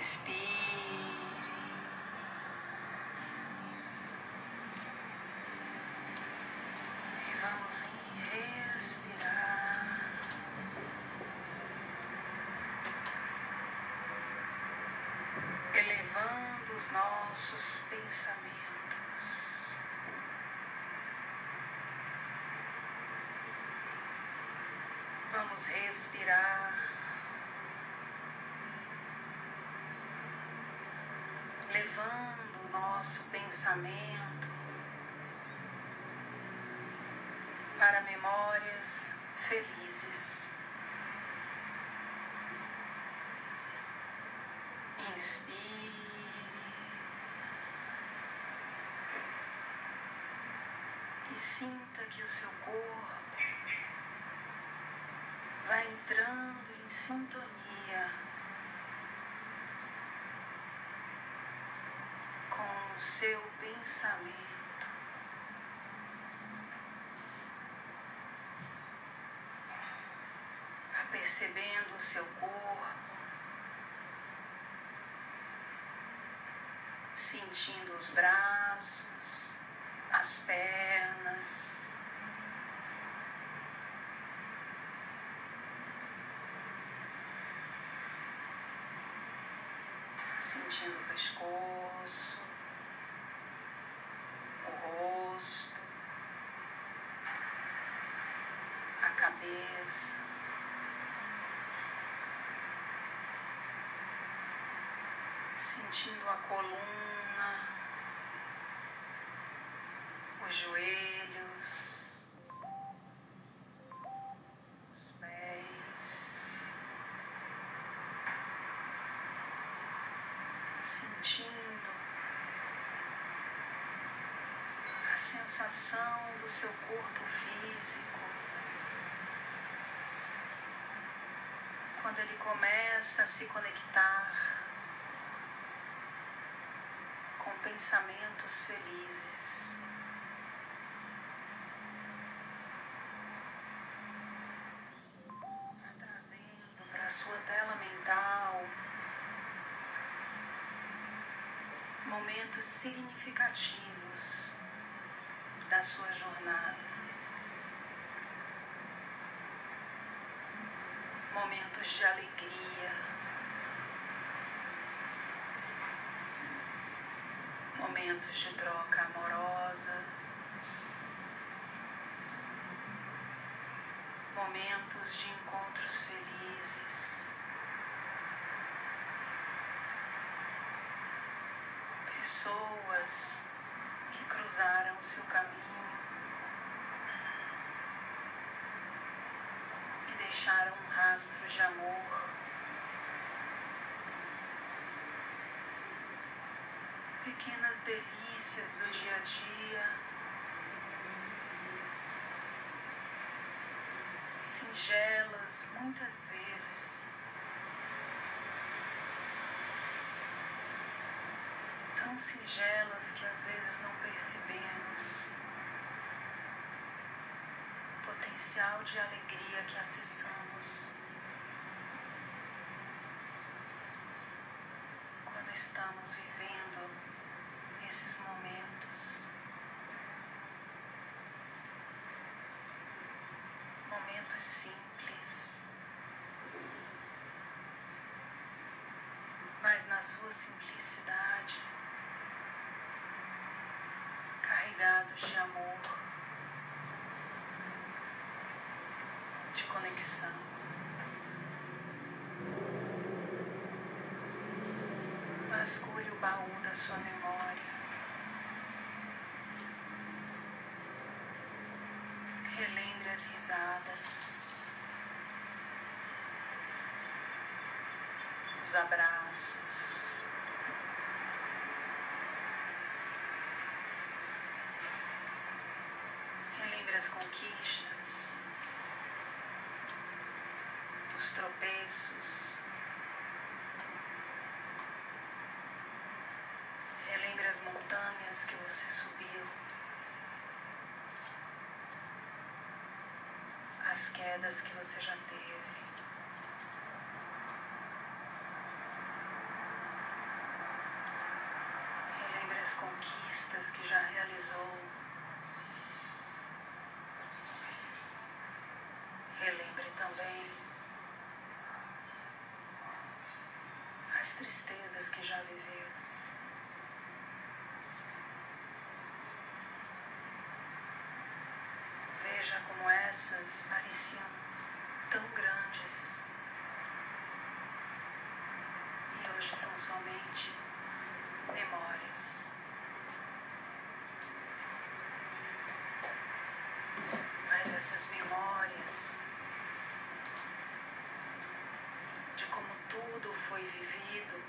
Inspire. E vamos respirar. Elevando os nossos pensamentos. Vamos respirar. Levando o nosso pensamento para memórias felizes. Inspire e sinta que o seu corpo vai entrando em sintonia com seu pensamento. Vai percebendo o seu corpo, sentindo os braços, as pernas. sentindo o pescoço, rosto, a cabeça. Sentindo a coluna, os joelhos, os pés. sentindo a sensação do seu corpo físico quando ele começa a se conectar com pensamentos felizes. Trazendo para sua tela mental momentos significativos da sua jornada. Momentos de alegria. Momentos de troca amorosa. Momentos de encontros felizes. pessoas cruzaram seu caminho e deixaram um rastro de amor. Pequenas delícias do dia a dia, singelas muitas vezes. Singelas que às vezes não percebemos. O potencial de alegria que acessamos. Quando estamos vivendo esses momentos. Momentos simples, mas na sua simplicidade carregados de amor, de conexão. Vasculhe o baú da sua memória. Relembre as risadas, os abraços. das conquistas, dos tropeços. Relembre as montanhas que você subiu, as quedas que você já teve. Relembre as conquistas que já realizou. Relembre também as tristezas que já viveu. Veja como essas pareciam tão grandes e hoje são somente memórias. Mas essas memórias de como tudo foi vivido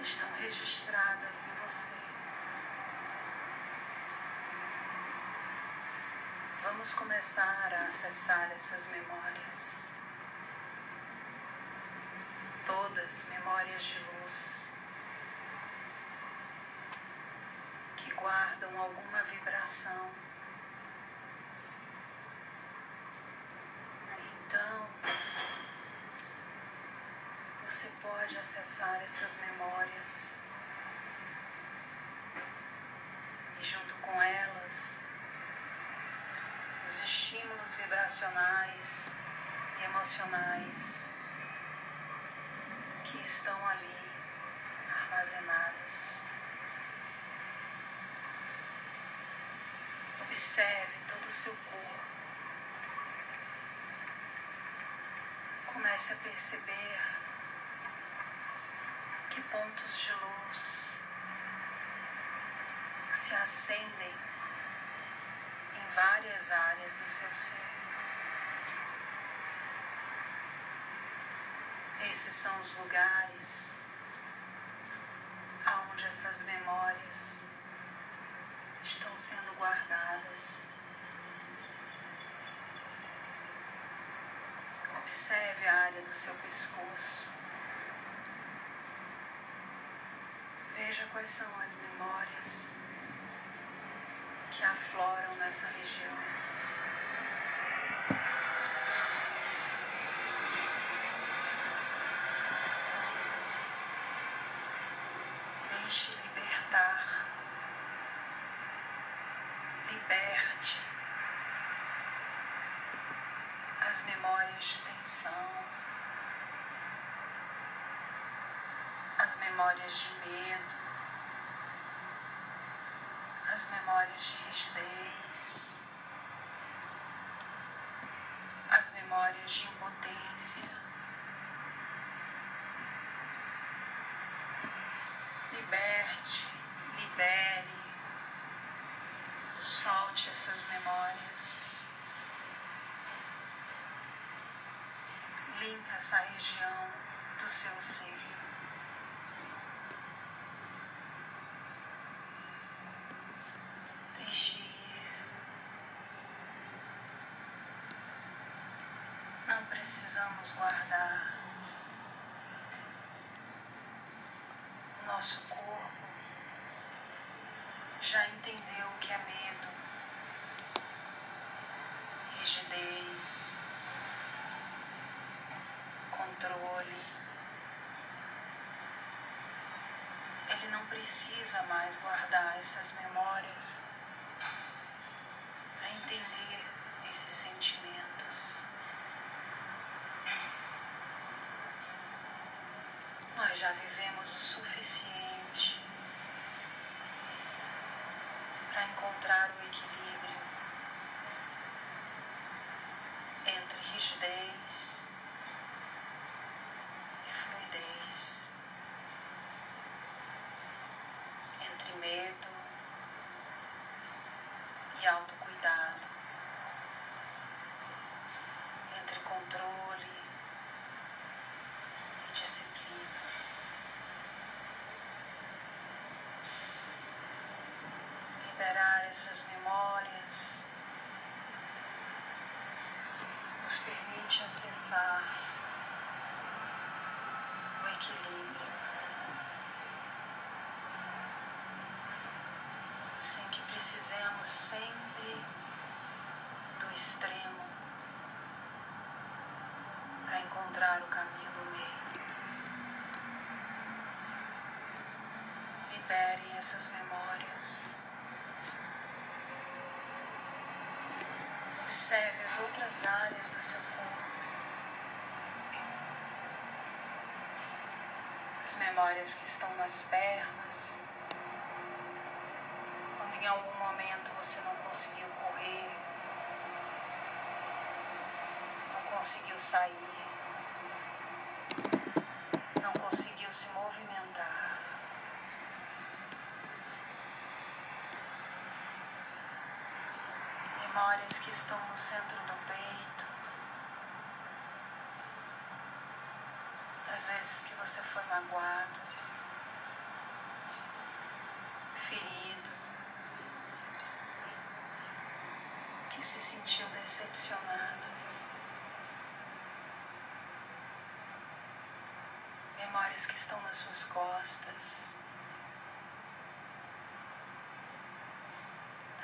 estão registradas em você. Vamos começar a acessar essas memórias todas memórias de luz que guardam alguma vibração. Você pode acessar essas memórias e, junto com elas, os estímulos vibracionais e emocionais que estão ali armazenados. Observe todo o seu corpo. Comece a perceber que pontos de luz se acendem em várias áreas do seu ser. Esses são os lugares aonde essas memórias estão sendo guardadas. Observe a área do seu pescoço. Veja quais são as memórias que afloram nessa região. as memórias de medo, as memórias de rigidez, as memórias de impotência. Liberte, libere, solte essas memórias. Limpe essa região do seu ser. Precisamos guardar o nosso corpo já entendeu o que é medo, rigidez, controle. Ele não precisa mais guardar essas memórias para entender esses sentimentos. nós já vivemos o suficiente para encontrar o equilíbrio entre rigidez e fluidez, entre medo e autocuidado, entre controle e disciplina. liberar essas memórias nos permite acessar o equilíbrio sem que precisemos sempre do extremo para encontrar o caminho do meio. liberem essas memórias. Observe as outras áreas do seu corpo. As memórias que estão nas pernas. Quando em algum momento você não conseguiu correr, não conseguiu sair. Memórias que estão no centro do peito. Das vezes que você foi magoado, ferido, que se sentiu decepcionado. Memórias que estão nas suas costas.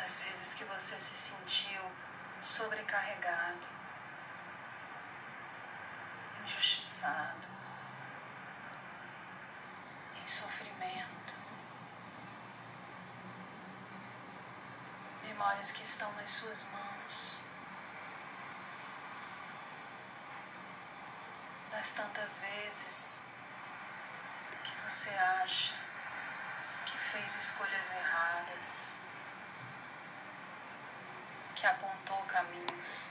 as vezes que você se sentiu sobrecarregado, injustiçado, em sofrimento. Memórias que estão nas suas mãos. Das tantas vezes que você acha que fez escolhas erradas que apontou caminhos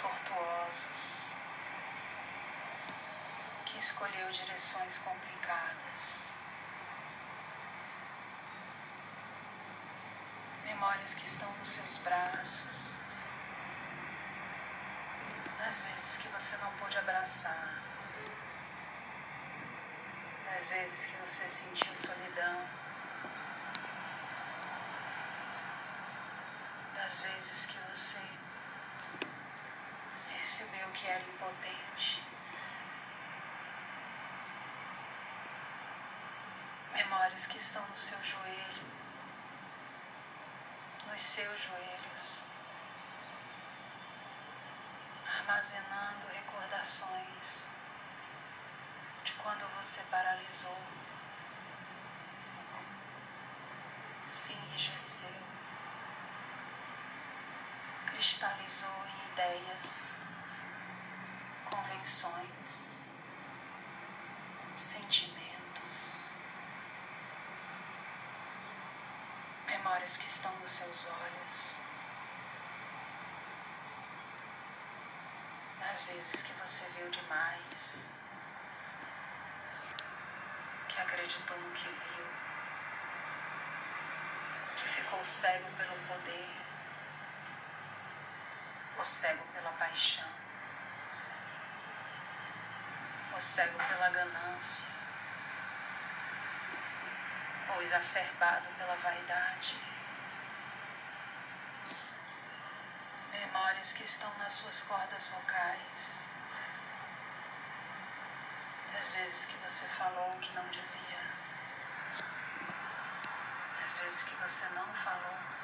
tortuosos, que escolheu direções complicadas. Memórias que estão nos seus braços, das vezes que você não pôde abraçar, das vezes que você sentiu solidão. Vezes que você percebeu que era impotente. Memórias que estão no seu joelho, nos seus joelhos, armazenando recordações de quando você paralisou, se enrijeceu cristalizou em ideias, convenções, sentimentos, memórias que estão nos seus olhos, das vezes que você viu demais, que acreditou no que viu, que ficou cego pelo poder o cego pela paixão, o cego pela ganância, ou exacerbado pela vaidade. Memórias que estão nas suas cordas vocais, das vezes que você falou que não devia, das vezes que você não falou.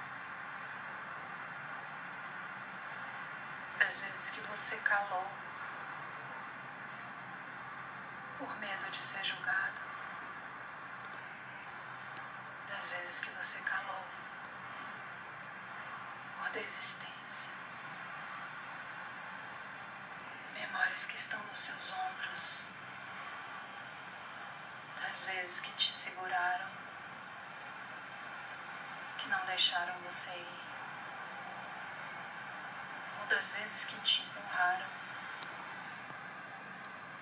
Das vezes que você calou por medo de ser julgado, das vezes que você calou por desistência, memórias que estão nos seus ombros, das vezes que te seguraram, que não deixaram você ir das vezes que te empurraram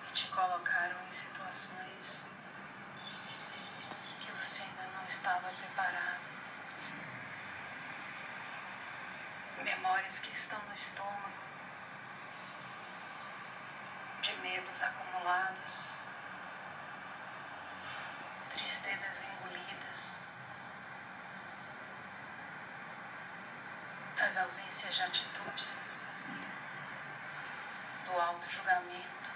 e te colocaram em situações que você ainda não estava preparado. Memórias que estão no estômago, de medos acumulados, tristezas engolidas. Das ausências de atitudes do auto-julgamento,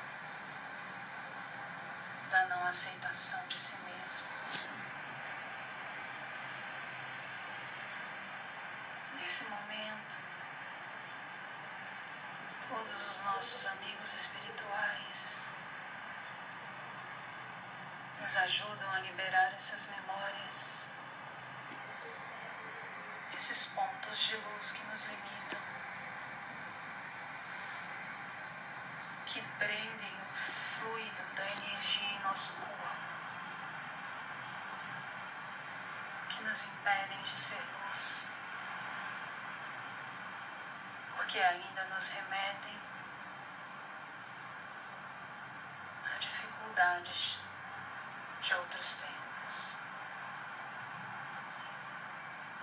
da não aceitação de si mesmo. Nesse momento, todos os nossos amigos espirituais nos nos ajudam a liberar essas memórias, esses pontos de luz que nos limitam, que prendem o fluido da energia em nosso corpo, que nos impedem de ser luz, porque ainda nos remetem a dificuldades de outros tempos.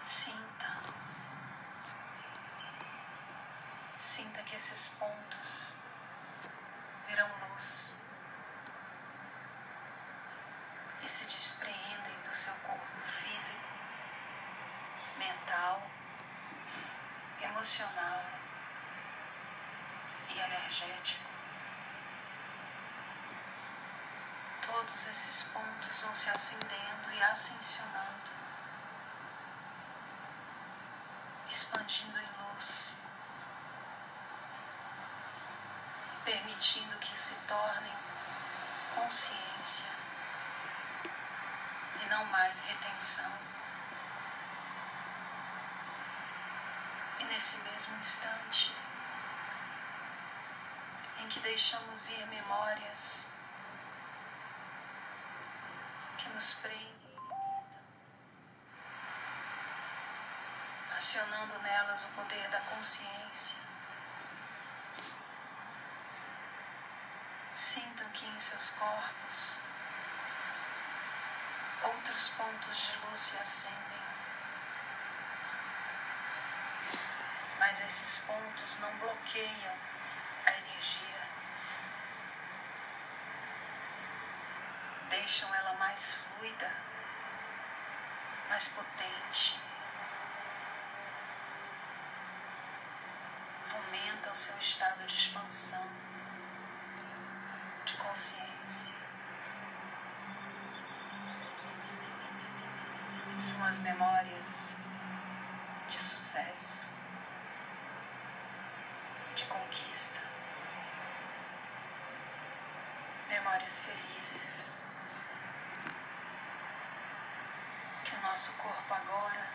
Sinta. Sinta esses pontos virão luz e se despreendem do seu corpo físico, mental, emocional e energético. todos esses pontos vão se acendendo e ascensionando, expandindo em luz, permitindo que se tornem consciência e não mais retenção. E nesse mesmo instante em que deixamos ir memórias que nos prendem e limitam, acionando nelas o poder da consciência. Sintam que em seus corpos outros pontos de luz se acendem. Mas esses pontos não bloqueiam a energia. deixam ela mais fluida, mais potente. Aumenta o seu estado de expansão, consciência. São as memórias de sucesso, de conquista, memórias felizes. nosso corpo agora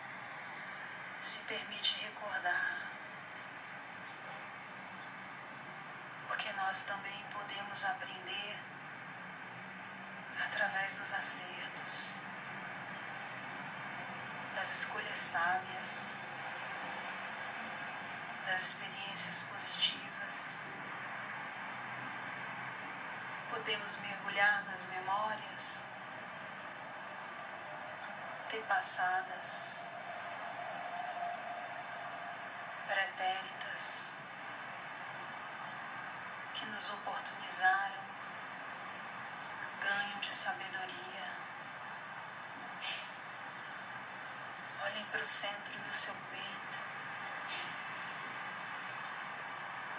se permite recordar. Porque nós também podemos aprender através dos acertos, das escolhas sábias, das experiências positivas. Podemos mergulhar nas memórias antepassadas, pretéritas, que nos oportunizaram ganho de sabedoria. Olhem para o centro do seu peito.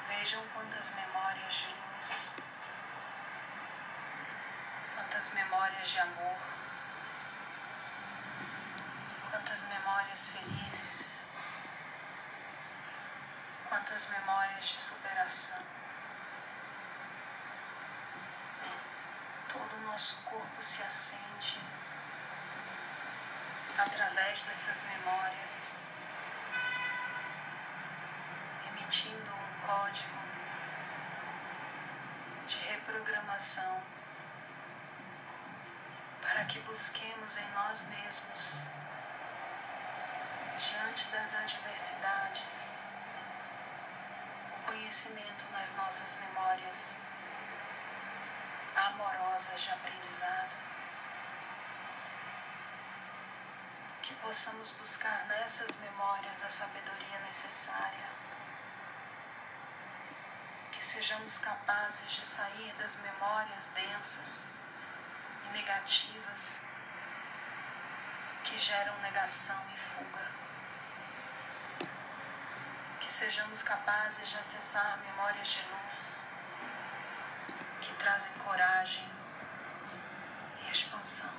Vejam quantas memórias de luz, quantas memórias de amor. Quantas memórias felizes, quantas memórias de superação. Todo o nosso corpo se acende através dessas memórias, emitindo um código de reprogramação para que busquemos em nós mesmos diante das adversidades, o conhecimento nas nossas memórias amorosas de aprendizado, que possamos buscar nessas memórias a sabedoria necessária, que sejamos capazes de sair das memórias densas e negativas que geram negação e fuga. Sejamos capazes de acessar memórias de luz que trazem coragem e expansão.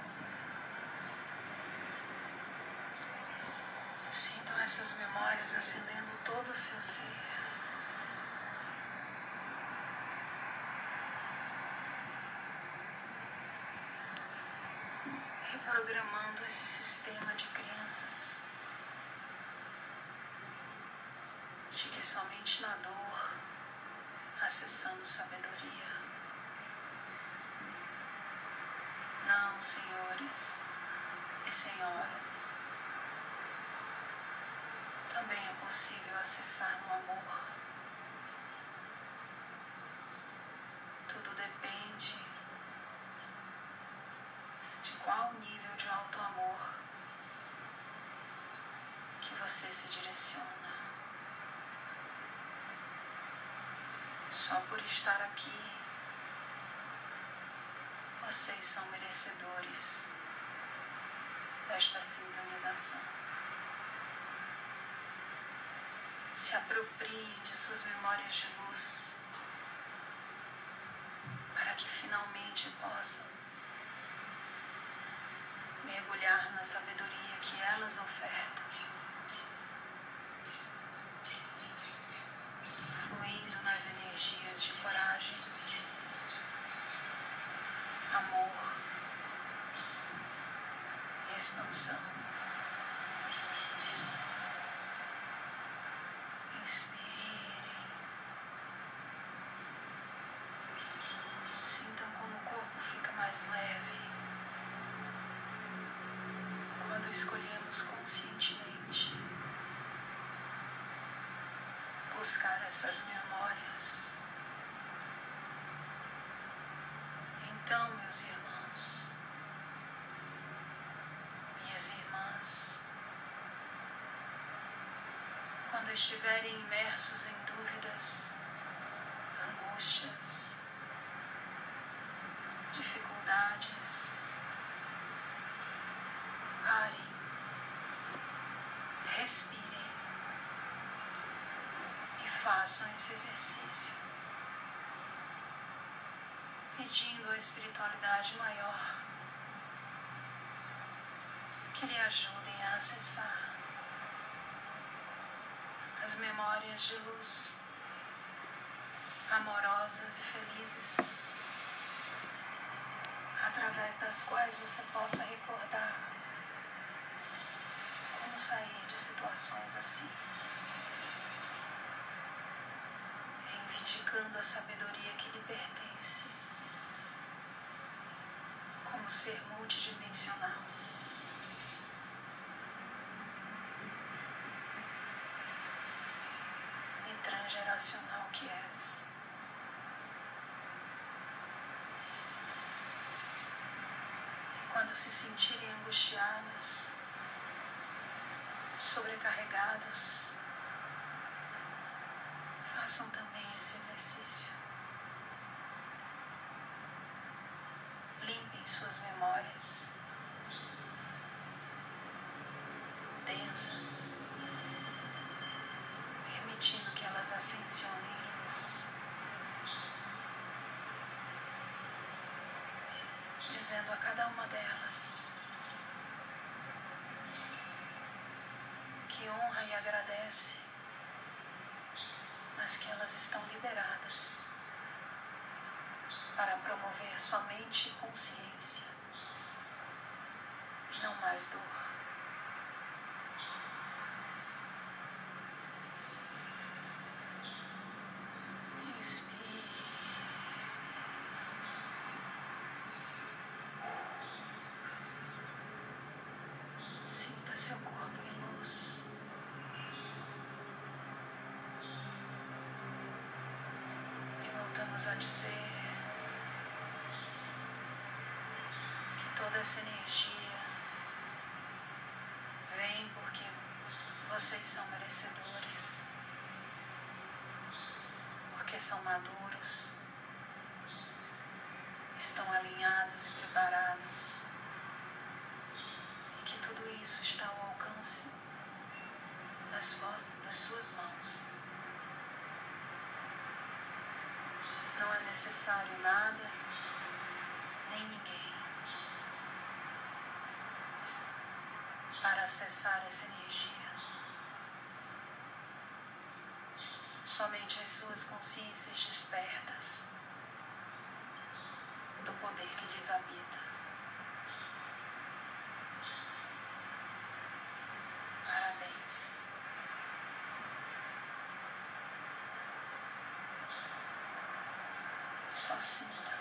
Sintam essas memórias acendendo todo o seu ser. reprogramando esse sistema de crenças de que somente na dor, acessando sabedoria. Não, senhores e senhoras, também é possível acessar no amor. Tudo depende de qual nível de alto amor que você se direciona. Só por estar aqui, vocês são merecedores desta sintonização. Se apropriem de suas memórias de luz para que finalmente possam mergulhar na sabedoria que elas ofertam. Fluindo nas energias de coragem, amor e expansão. Inspirem. Sintam como o corpo fica mais leve quando escolhemos conscientemente buscar essas memórias. Quando estiverem imersos em dúvidas, angústias, dificuldades, parem, respirem e façam esse exercício, pedindo a espiritualidade maior que lhe ajudem a acessar as memórias de luz amorosas e felizes através das quais você possa recordar como sair de situações assim, reivindicando a sabedoria que lhe pertence, como ser multidimensional. Transgeracional que és. E quando se sentirem angustiados, sobrecarregados, façam também esse exercício. Limpem suas memórias densas, permitindo luz, dizendo a cada uma delas que honra e agradece, mas que elas estão liberadas para promover somente consciência e não mais dor. Inspire. Sinta seu corpo em luz. E voltamos a dizer que toda essa energia vem porque vocês são merecedores, porque são maduros, estão alinhados e preparados que tudo isso está ao alcance das, das suas mãos. Não é necessário nada, nem ninguém, para acessar essa energia. Somente as suas consciências despertas do poder que lhes habita. Sinta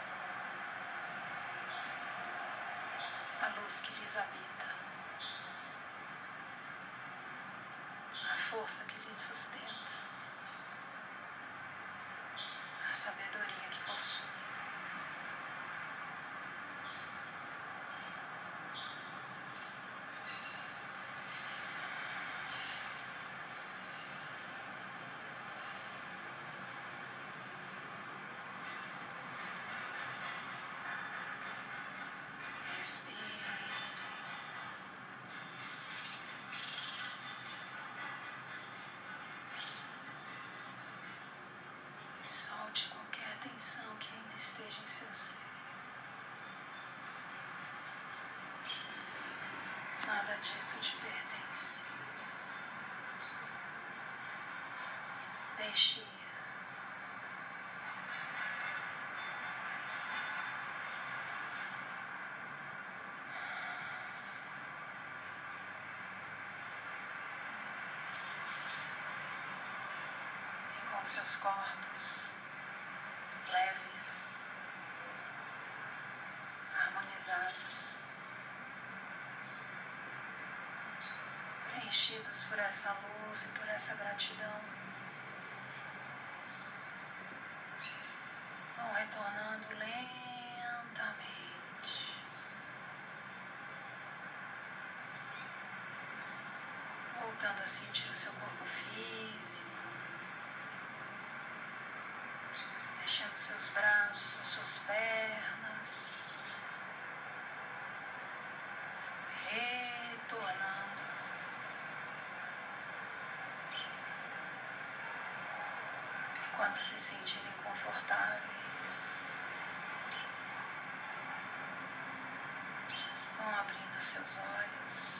a luz que lhes habita, a força que lhes sustenta, a sabedoria que possui. Disso te pertence. Deixe ir. E com seus corpos leves, harmonizados. Preenchidos por essa luz e por essa gratidão. Vão retornando lentamente. Voltando a sentir o seu corpo físico. Mexendo seus braços, as suas pernas. Retornando. Quando se sentirem confortáveis. Vão abrindo seus olhos.